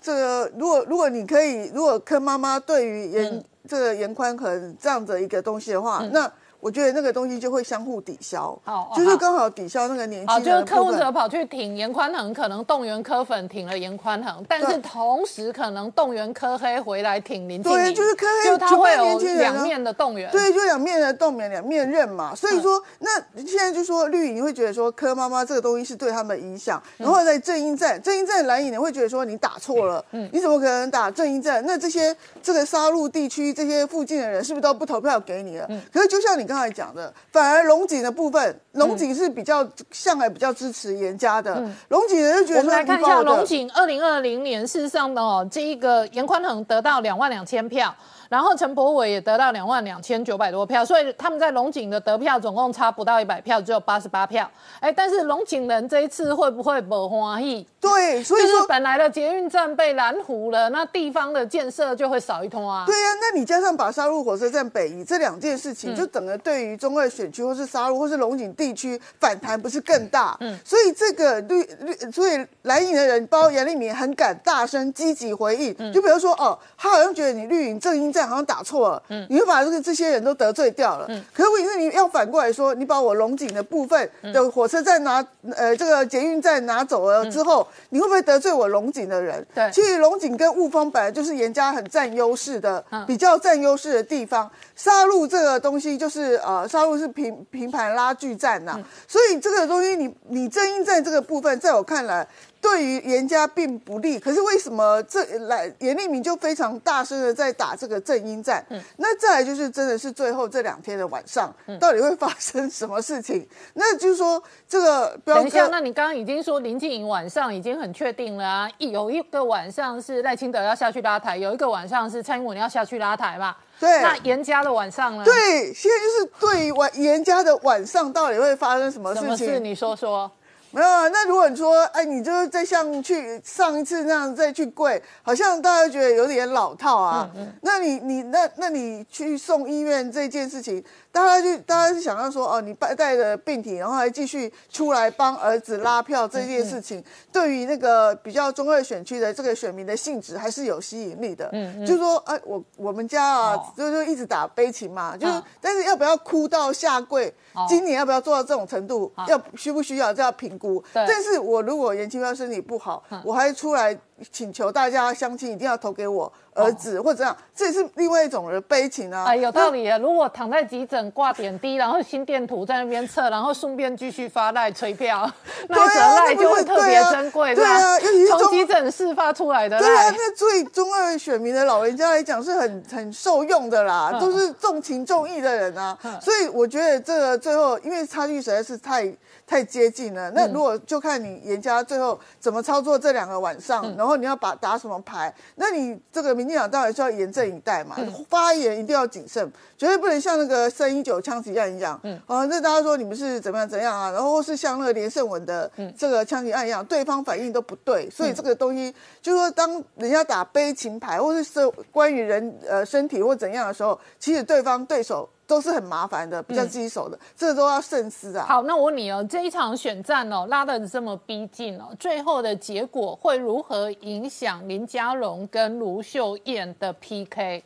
这个如果如果你可以，如果柯妈妈对于严这个严宽恒这样的一个东西的话，那。我觉得那个东西就会相互抵消，哦，就是刚好抵消那个年轻。就是柯文哲跑去挺严宽恒，可能动员柯粉挺了严宽恒，但是同时可能动员柯黑回来挺林静对，就是柯黑，就他会有两面的动员。对，就两面的动员，两面刃嘛。所以说，那现在就说绿营会觉得说柯妈妈这个东西是对他们影响，然后在正英战，正英战蓝营你会觉得说你打错了，嗯，你怎么可能打正英战？那这些这个杀戮地区这些附近的人是不是都不投票给你了？嗯，可是就像你刚。刚才讲的，反而龙井的部分，龙井是比较向来比较支持严家的。龙井人就觉得，我们来看一下龙井二零二零年事实上呢，哦，这一个严宽恒得到两万两千票。然后陈柏伟也得到两万两千九百多票，所以他们在龙井的得票总共差不到一百票，只有八十八票。哎，但是龙井人这一次会不会不欢喜？对，所以说本来的捷运站被拦湖了，那地方的建设就会少一通啊。对呀，那你加上把沙鹿火车站北移这两件事情，就整个对于中二选区或是沙鹿或是龙井地区反弹不是更大？嗯，所以这个绿绿，所以蓝营的人，包括杨立明，很敢大声积极回应。就比如说哦，他好像觉得你绿营正英。这样好像打错了，嗯，你会把这个这些人都得罪掉了，嗯。可是问题是你要反过来说，你把我龙井的部分的火车站拿，呃，这个捷运站拿走了之后，你会不会得罪我龙井的人？对，其实龙井跟雾峰本来就是严家很占优势的，比较占优势的地方。杀戮这个东西就是呃，杀戮是平平盘拉锯战呐，所以这个东西你你正音站这个部分，在我看来。对于严家并不利，可是为什么这来严立明就非常大声的在打这个正音战？嗯，那再来就是真的是最后这两天的晚上，到底会发生什么事情？*laughs* 那就是说这个等一下，那你刚刚已经说林静颖晚上已经很确定了啊，有一个晚上是赖清德要下去拉台，有一个晚上是蔡英文要下去拉台嘛？对，那严家的晚上呢？对，现在就是对于晚严家的晚上到底会发生什么事情？什么事？你说说。没有啊，那如果你说，哎，你就是再像去上一次那样再去跪，好像大家觉得有点老套啊。那你你那那你去送医院这件事情。大家就大家就想到说哦，你带带着病体，然后还继续出来帮儿子拉票这件事情，对于那个比较中二选区的这个选民的性质还是有吸引力的。嗯，就是说哎，我我们家啊，就就一直打悲情嘛，就是但是要不要哭到下跪？今年要不要做到这种程度？要需不需要？这要评估。对但是我如果严清标身体不好，我还出来请求大家相亲一定要投给我儿子、或者这样，这也是另外一种的悲情啊。哎，有道理啊！如果躺在急诊挂点滴，然后心电图在那边测，然后顺便继续发赖催票，那一则对啊赖就会特别珍贵，对啊从急诊室发出来的对啊，那对中二选民的老人家来讲是很很受用的啦，嗯。都是重情重义的人啊，所以我觉得这个最后因为差距实在是太太接近了，嗯。那如果就看你严家最后怎么操作这两个晚上，嗯。然后你要把打什么牌，那你这个民进党当然是要严阵以待嘛，嗯。发言一定要谨慎，绝对不能像那个三一九枪击案一样，嗯，啊，那大家说你们是怎么样怎样啊，然后是像那个连胜文的嗯。这个枪击案一样，对方反应都不对，所以这个东西就是说，当人家打悲情牌或是是关于人呃身体或怎样的时候，其实对方对手都是很麻烦的，比较棘手的，这个都要慎思啊。好，那我问你哦，这一场选战哦拉的这么逼近哦，最后的结果会如何影响林佳龙跟卢秀燕的 PK？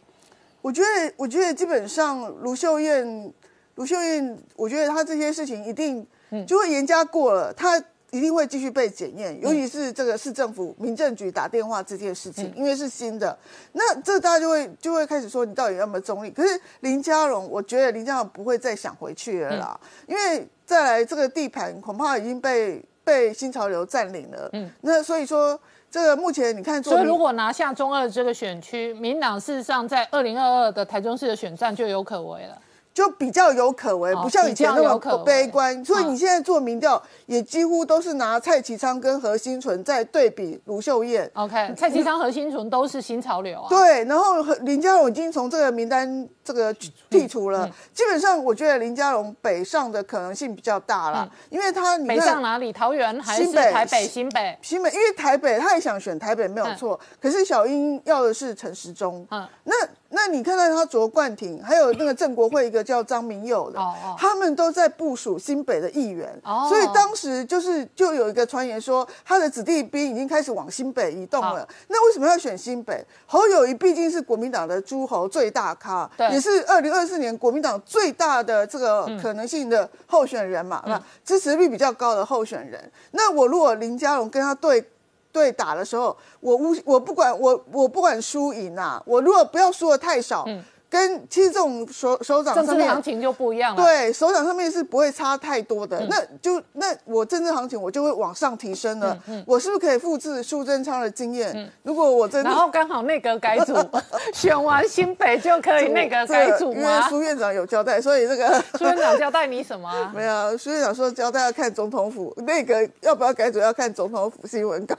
我觉得，我觉得基本上卢秀燕，卢秀燕，我觉得她这些事情一定就会严加过了，她一定会继续被检验，尤其是这个市政府民政局打电话这件事情，因为是新的，那这大家就会就会开始说你到底有没有中立？可是林佳龙，我觉得林佳龙不会再想回去了啦，因为再来这个地盘恐怕已经被被新潮流占领了，嗯，那所以说。这个目前你看所以如果拿下中二这个选区，民党事实上在二零二二的台中市的选战就有可为了。就比较有可为，哦不像以前那么悲观。所以嗯你现在做民调，也几乎都是拿蔡其昌跟何新纯在对比卢秀燕。OK，蔡其昌、何新纯都是新潮流啊。对，然后和林佳龙已经从这个名单这个剔除嗯了。基本上，我觉得林佳龙北上的可能性比较大啦，因为他北上哪里？桃园还是台北、新北？新北，因为台北他也想选台北没有错，可是小英要的是陈时中。嗯那那你看到他卓冠廷，还有那个郑国会一个叫张明友的，他们都在部署新北的议员，哦所以当时就是就有一个传言说，他的子弟兵已经开始往新北移动了。那为什么要选新北？侯友谊毕竟是国民党的诸侯最大咖，也是二零二四年国民党最大的这个可能性的候选人嘛，那、支持率比较高的候选人。那我如果林佳龙跟他对。对打的时候，我无我不管我我不管输赢啊，我如果不要输的太少，跟其实这种手手掌上面行情就不一样了。对，手掌上面是不会差太多的。那就那我政治行情我就会往上提升了。我是不是可以复制苏贞昌的经验？如果我真的然后刚好内阁改组，*laughs* 选完新北就可以内阁改组因为？苏院长有交代，所以这个 *laughs* 苏院长交代你什么啊？*laughs* 没有，苏院长说交代要看总统府，内阁要不要改组要看总统府新闻稿。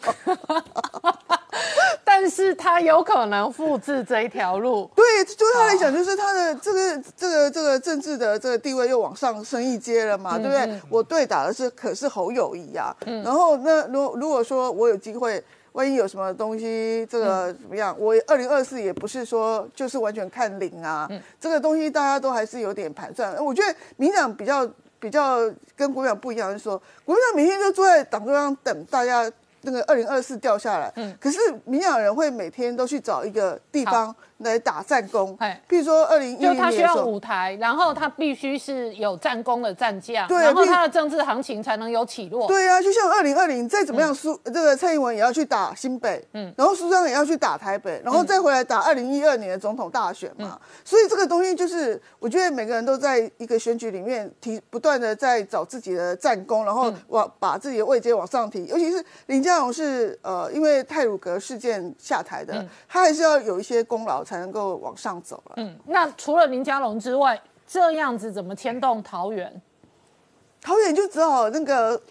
但是他有可能复制这一条路。对，对他来讲，就是他的这个这个这个政治的这个地位又往上升一阶了嘛，对不对？我对打的是可是侯友谊啊，然后那如如果说我有机会。万一有什么东西，这个怎么样？我二零二四也不是说就是完全看零啊，这个东西大家都还是有点盘算。我觉得民党比较比较跟国民党不一样，就是说国民党每天就坐在党中央等大家那个二零二四掉下来，可是民进党人会每天都去找一个地方来打战功。哎，譬如说二零一就他需要舞台，然后他必须是有战功的战将，对然后他的政治行情才能有起落。对啊，就像二零二零再怎么嗯。样苏、这个蔡英文也要去打新北，嗯，然后苏章也要去打台北，然后再回来打二零一二年的总统大选嘛。嗯。所以这个东西就是，我觉得每个人都在一个选举里面提不断的在找自己的战功，然嗯。后往把自己的位阶往上提。尤其是林佳荣是呃，因为泰鲁格事件下台嗯。的，他还是要有一些功劳才能够往上走了。嗯，那除了林佳龙之外，这样子怎么牵动桃园？桃园就只好那个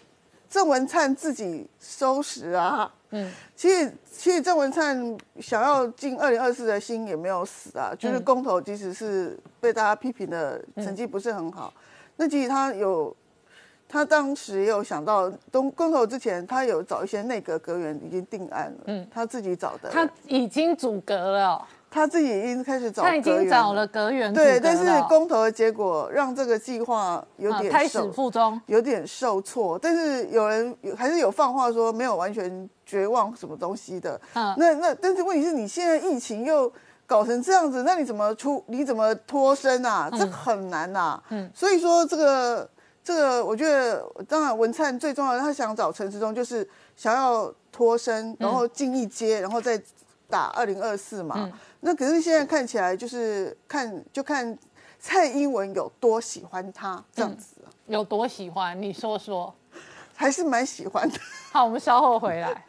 郑文灿自己收拾啊。嗯，其实其实郑文灿想要进二零二四的心也没有死啊，就是公投即使是被大家批评的成绩不是很好，那其实他有。他当时也有想到，东公投之前，他有找一些内阁阁员已经定案了，嗯，他自己找的，他已经阻隔了哦，他自己已经开始找，他已经找了阁员阻对，但是公投的结果让这个计划有点啊胎受死腹中。有点受挫，但是有人有还是有放话说没有完全绝望什么东西的。嗯那那但是问题是你现在疫情又搞成这样子，那你怎么出？你怎么脱身啊？这很难呐、嗯，所以说这个这个我觉得，当然文灿最重要的，他想找陈时中，就是想要脱身，然后进一阶，然后再打二零二四嘛。那可是现在看起来，就是看就看蔡英文有多喜欢他这样子，有多喜欢？你说说，还是蛮喜欢的。好，我们稍后回来。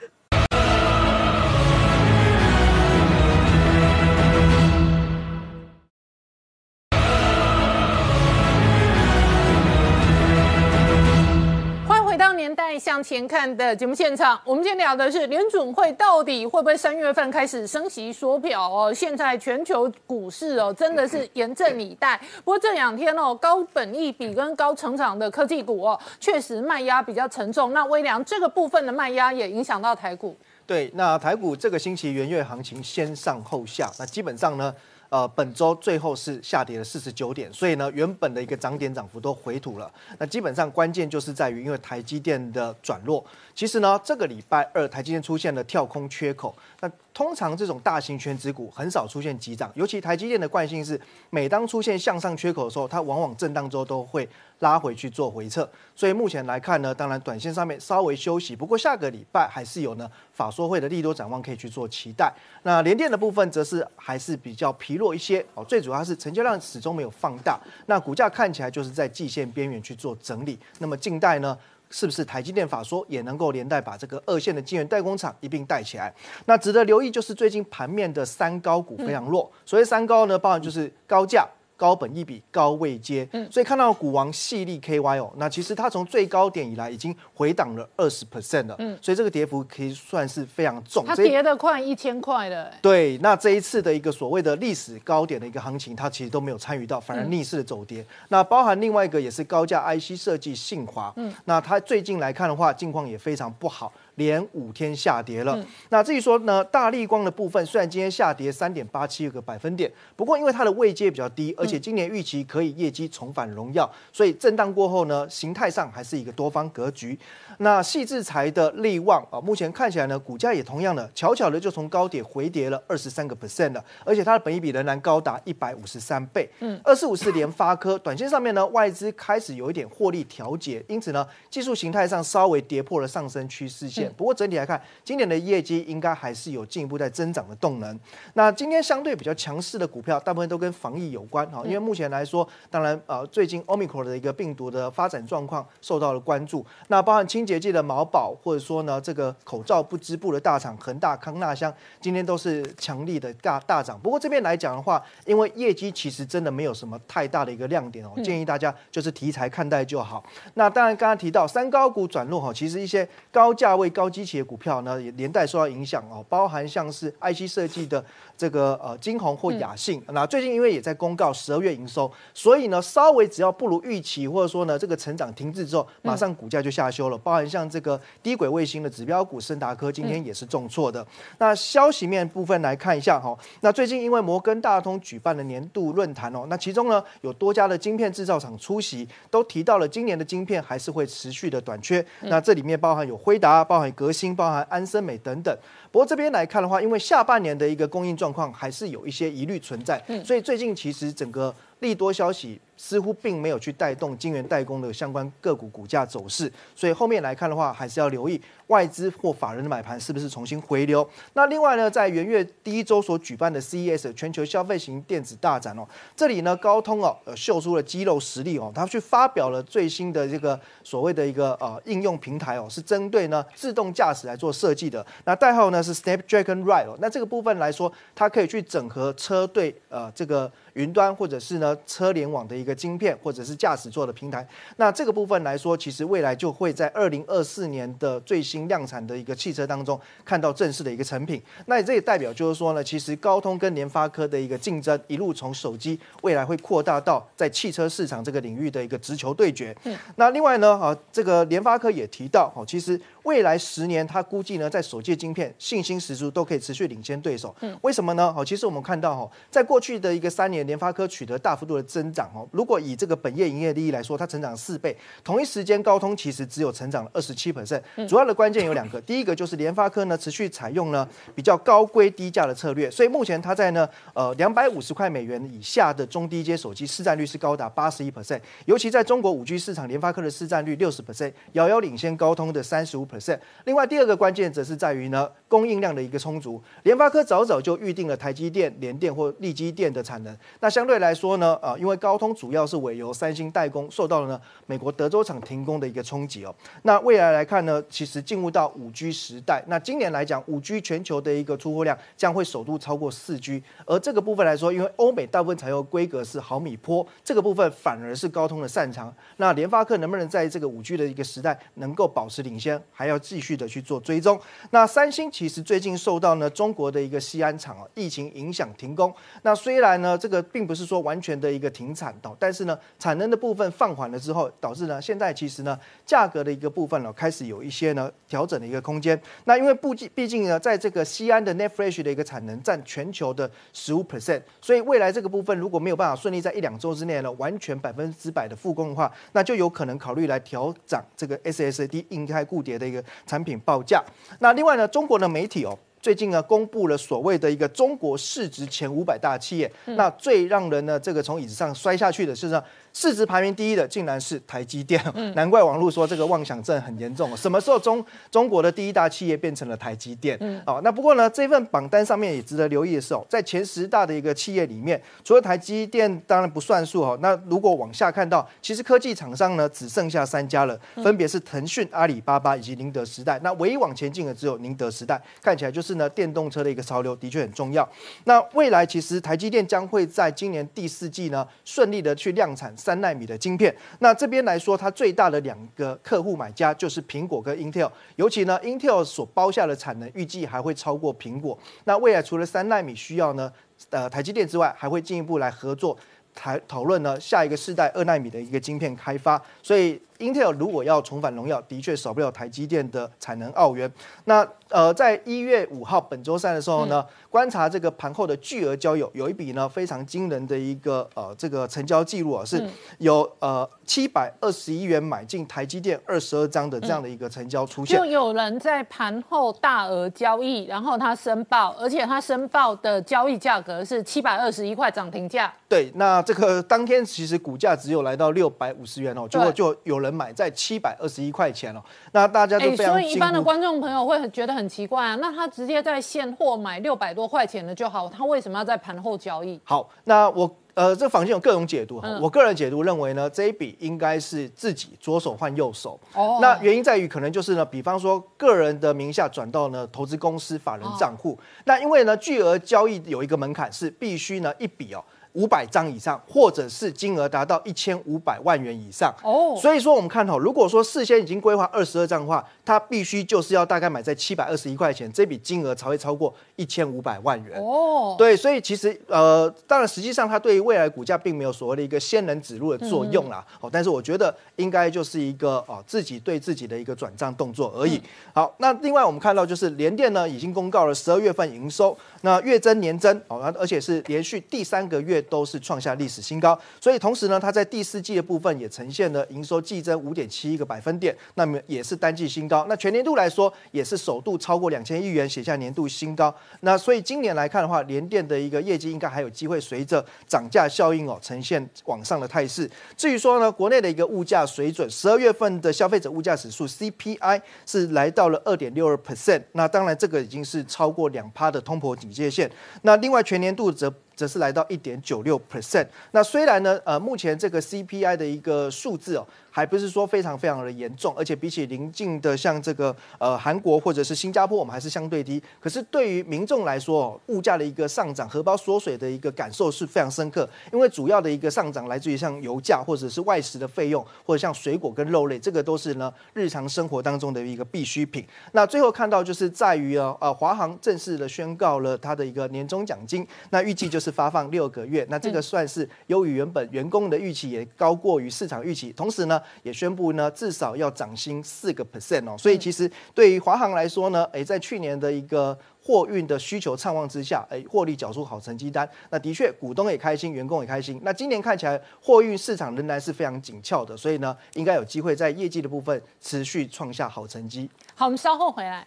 向前看的节目现场，我们今天聊的是联准会到底会不会三月份开始升息缩表哦？现在全球股市哦，真的是严阵以待。不过这两天哦，高本益比跟高成长的科技股哦，确实卖压比较沉重。那微良这个部分的卖压也影响到台股。对，那台股这个星期元月行情先上后下，那基本上呢。呃，本周最后是下跌了四十九点，所以呢，原本的一个涨点涨幅都回吐了。那基本上关键就是在于，因为台积电的转弱。其实呢，这个礼拜二台积电出现了跳空缺口。那通常这种大型全指股很少出现急涨，尤其台积电的惯性是，每当出现向上缺口的时候，它往往震荡之后都会拉回去做回撤。所以目前来看呢，当然短线上面稍微休息，不过下个礼拜还是有呢法说会的利多展望可以去做期待。那联电的部分则是还是比较疲弱一些哦，最主要是成交量始终没有放大，那股价看起来就是在季线边缘去做整理。那么近代呢？是不是台积电法说也能够连带把这个二线的晶圆代工厂一并带起来？那值得留意就是最近盘面的三高股非常弱，所谓三高呢，包含就是高价。高本一比高位接，嗯，所以看到股王细粒 KY 哦，那其实它从最高点以来已经回档了二十 percent 了，嗯，所以这个跌幅可以算是非常重。它跌的快一千块的，对，那这一次的一个所谓的历史高点的一个行情，它其实都没有参与到，反而逆势的走跌。那包含另外一个也是高价 IC 设计信华，嗯，那它最近来看的话，境况也非常不好。连五天下跌了。那至于说呢，大立光的部分虽然今天下跌三点八七个百分点，不过因为它的位阶比较低，而且今年预期可以业绩重返荣耀，所以震荡过后呢，形态上还是一个多方格局。那细制材的利旺啊，目前看起来呢，股价也同样的巧巧的就从高点回跌了二十三个 percent 了，而且它的本益比仍然高达一百五十三倍。嗯，二四五是联发科，短线上面呢，外资开始有一点获利调节，因此呢，技术形态上稍微跌破了上升趋势线。不过整体来看，今年的业绩应该还是有进一步在增长的动能。那今天相对比较强势的股票，大部分都跟防疫有关哈，因为目前来说，当然呃，最近 Omicron 的一个病毒的发展状况受到了关注。那包含清洁剂的毛宝，或者说呢，这个口罩不织布的大厂恒大康纳香，今天都是强力的大大涨。不过这边来讲的话，因为业绩其实真的没有什么太大的一个亮点哦，建议大家就是题材看待就好。那当然刚刚提到三高股转弱哈，其实一些高价位高基。企的股票呢也连带受到影响哦，包含像是 IC 设计的这个呃金红或雅信，那最近因为也在公告十二月营收，所以呢稍微只要不如预期，或者说呢这个成长停滞之后，马上股价就下修了。包含像这个低轨卫星的指标股森达科，今天也是重挫的。那消息面部分来看一下哈，那最近因为摩根大通举办的年度论坛哦，那其中呢有多家的晶片制造厂出席，都提到了今年的晶片还是会持续的短缺。那这里面包含有辉达，包含革新。包含安森美等等，不过这边来看的话，因为下半年的一个供应状况还是有一些疑虑存在，所以最近其实整个利多消息。似乎并没有去带动晶圆代工的相关个股股价走势，所以后面来看的话，还是要留意外资或法人的买盘是不是重新回流。那另外呢，在元月第一周所举办的 CES 全球消费型电子大展哦，这里呢高通哦呃秀出了肌肉实力哦，他去发表了最新的这个所谓的一个呃应用平台哦，是针对呢自动驾驶来做设计的。那代号呢是 Snapdragon Ride 哦，那这个部分来说，它可以去整合车队呃这个。云端或者是呢车联网的一个晶片，或者是驾驶座的平台，那这个部分来说，其实未来就会在二零二四年的最新量产的一个汽车当中看到正式的一个成品。那这也代表就是说呢，其实高通跟联发科的一个竞争，一路从手机未来会扩大到在汽车市场这个领域的一个直球对决。嗯，那另外呢，啊，这个联发科也提到，哦，其实未来十年，它估计呢在首届晶片信心十足，都可以持续领先对手。嗯，为什么呢？哦，其实我们看到哈，在过去的一个三年，联发科取得大幅度的增长哦。如果以这个本业营业利益来说，它成长四倍。同一时间，高通其实只有成长了二十七 percent。主要的关键有两个，*laughs* 第一个就是联发科呢持续采用呢比较高规低价的策略，所以目前它在呢呃两百五十块美元以下的中低阶手机市占率是高达八十一 percent，尤其在中国五 G 市场，联发科的市占率六十 percent，遥遥领先高通的三十五 percent。另外第二个关键则是在于呢供应量的一个充足，联发科早早就预定了台积电、联电或力基电的产能。那相对来说呢，呃，因为高通主要是委由三星代工，受到了呢美国德州厂停工的一个冲击哦。那未来来看呢，其实进入到五 G 时代，那今年来讲，五 G 全球的一个出货量将会首度超过四 G，而这个部分来说，因为欧美大部分采用规格是毫米波，这个部分反而是高通的擅长。那联发科能不能在这个五 G 的一个时代能够保持领先，还要继续的去做追踪。那三星其实最近受到呢中国的一个西安厂啊疫情影响停工，那虽然呢这个并不是说完全的一个停产的，但是呢产能的部分放缓了之后，导致呢现在其实呢价格的一个部分呢开始有一些呢调整的一个空间。那因为不毕毕竟呢在这个西安的 Net Fresh 的一个产能占全球的十五 percent，所以未来这个部分如果没有办法顺利在一两周之内呢完全百分之百的复工的话，那就有可能考虑来调涨这个 SSD 硬开固跌的一个产品报价。那另外呢，中国的媒体哦。最近呢，公布了所谓的一个中国市值前五百大企业，那最让人呢这个从椅子上摔下去的是呢，市值排名第一的竟然是台积电，*laughs* 难怪网络说这个妄想症很严重。什么时候中中国的第一大企业变成了台积电？哦，那不过呢，这份榜单上面也值得留意的是哦，在前十大的一个企业里面，除了台积电当然不算数哦，那如果往下看到，其实科技厂商呢只剩下三家了，分别是腾讯、阿里巴巴以及宁德时代。那唯一往前进的只有宁德时代，看起来就是呢电动车的一个潮流的确很重要。那未来其实台积电将会在今年第四季呢顺利的去量产三纳米的晶片。那这边来说，它最大的两个客户买家就是苹果跟 Intel，尤其呢 Intel 所包下的产能预计还会超过苹果。那未来除了三纳米需要呢，呃台积电之外，还会进一步来合作谈讨论呢下一个世代二纳米的一个晶片开发。所以 Intel 如果要重返荣耀，的确少不了台积电的产能澳元。那呃，在一月五号本周三的时候呢，观察这个盘后的巨额交易，有一笔呢非常惊人的一个呃这个成交记录啊，是有呃七百二十一元买进台积电二十二张的这样的一个成交出现。就有人在盘后大额交易，然后他申报，而且他申报的交易价格是七百二十一块涨停价。对，那这个当天其实股价只有来到六百五十元哦，结果就有人买在七百二十一块钱哦，那大家都非常所以一般的观众朋友会很觉得很奇怪啊，那他直接在现货买六百多块钱的就好，他为什么要在盘后交易？好，那我呃，这房间有各种解读哈。嗯我个人解读认为呢，这一笔应该是自己左手换右手。哦那原因在于可能就是呢，比方说个人的名下转到呢投资公司法人账户。那因为呢巨额交易有一个门槛是必须呢一笔哦。五百张以上，或者是金额达到一千五百万元以上。哦所以说我们看哦，如果说事先已经规划二十二张的话，它必须就是要大概买在七百二十一块钱，这笔金额才会超过一千五百万元。哦，对，所以其实呃，当然实际上它对于未来股价并没有所谓的一个仙人指路的作用啦。哦，但是我觉得应该就是一个哦自己对自己的一个转账动作而已。好，那另外我们看到就是联电呢已经公告了十二月份营收，那月增年增哦，那而且是连续第三个月都是创下历史新高。所以同时呢，它在第四季的部分也呈现了营收季增五点七一个百分点，那么也是单季新高。那全年度来说，也是首度超过两千亿元，写下年度新高。那所以今年来看的话，联电的一个业绩应该还有机会随着涨价效应哦，呈现往上的态势。至于说呢，国内的一个物价水准，十二月份的消费者物价指数 CPI 是来到了二点六二 percent，那当然这个已经是超过两趴的通膨警戒线。那另外全年度则则是来到一点九六 percent。那虽然呢，呃，目前这个 CPI 的一个数字哦，还不是说非常非常的严重，而且比起邻近的像这个呃韩国或者是新加坡，我们还是相对低。可是对于民众来说哦，物价的一个上涨，荷包缩水的一个感受是非常深刻，因为主要的一个上涨来自于像油价或者是外食的费用，或者像水果跟肉类，这个都是呢日常生活当中的一个必需品。那最后看到就是在于呃呃华航正式的宣告了它的一个年终奖金，那预计就是发放六个月，那这个算是优于原本员工的预期，也高过于市场预期。同时呢，也宣布呢至少要涨薪四个 percent 哦。所以其实对于华航来说呢，诶，在去年的一个货运的需求畅旺之下，哎，获利缴出好成绩单。那的确，股东也开心，员工也开心。那今年看起来货运市场仍然是非常紧俏的，所以呢，应该有机会在业绩的部分持续创下好成绩。好，我们稍后回来。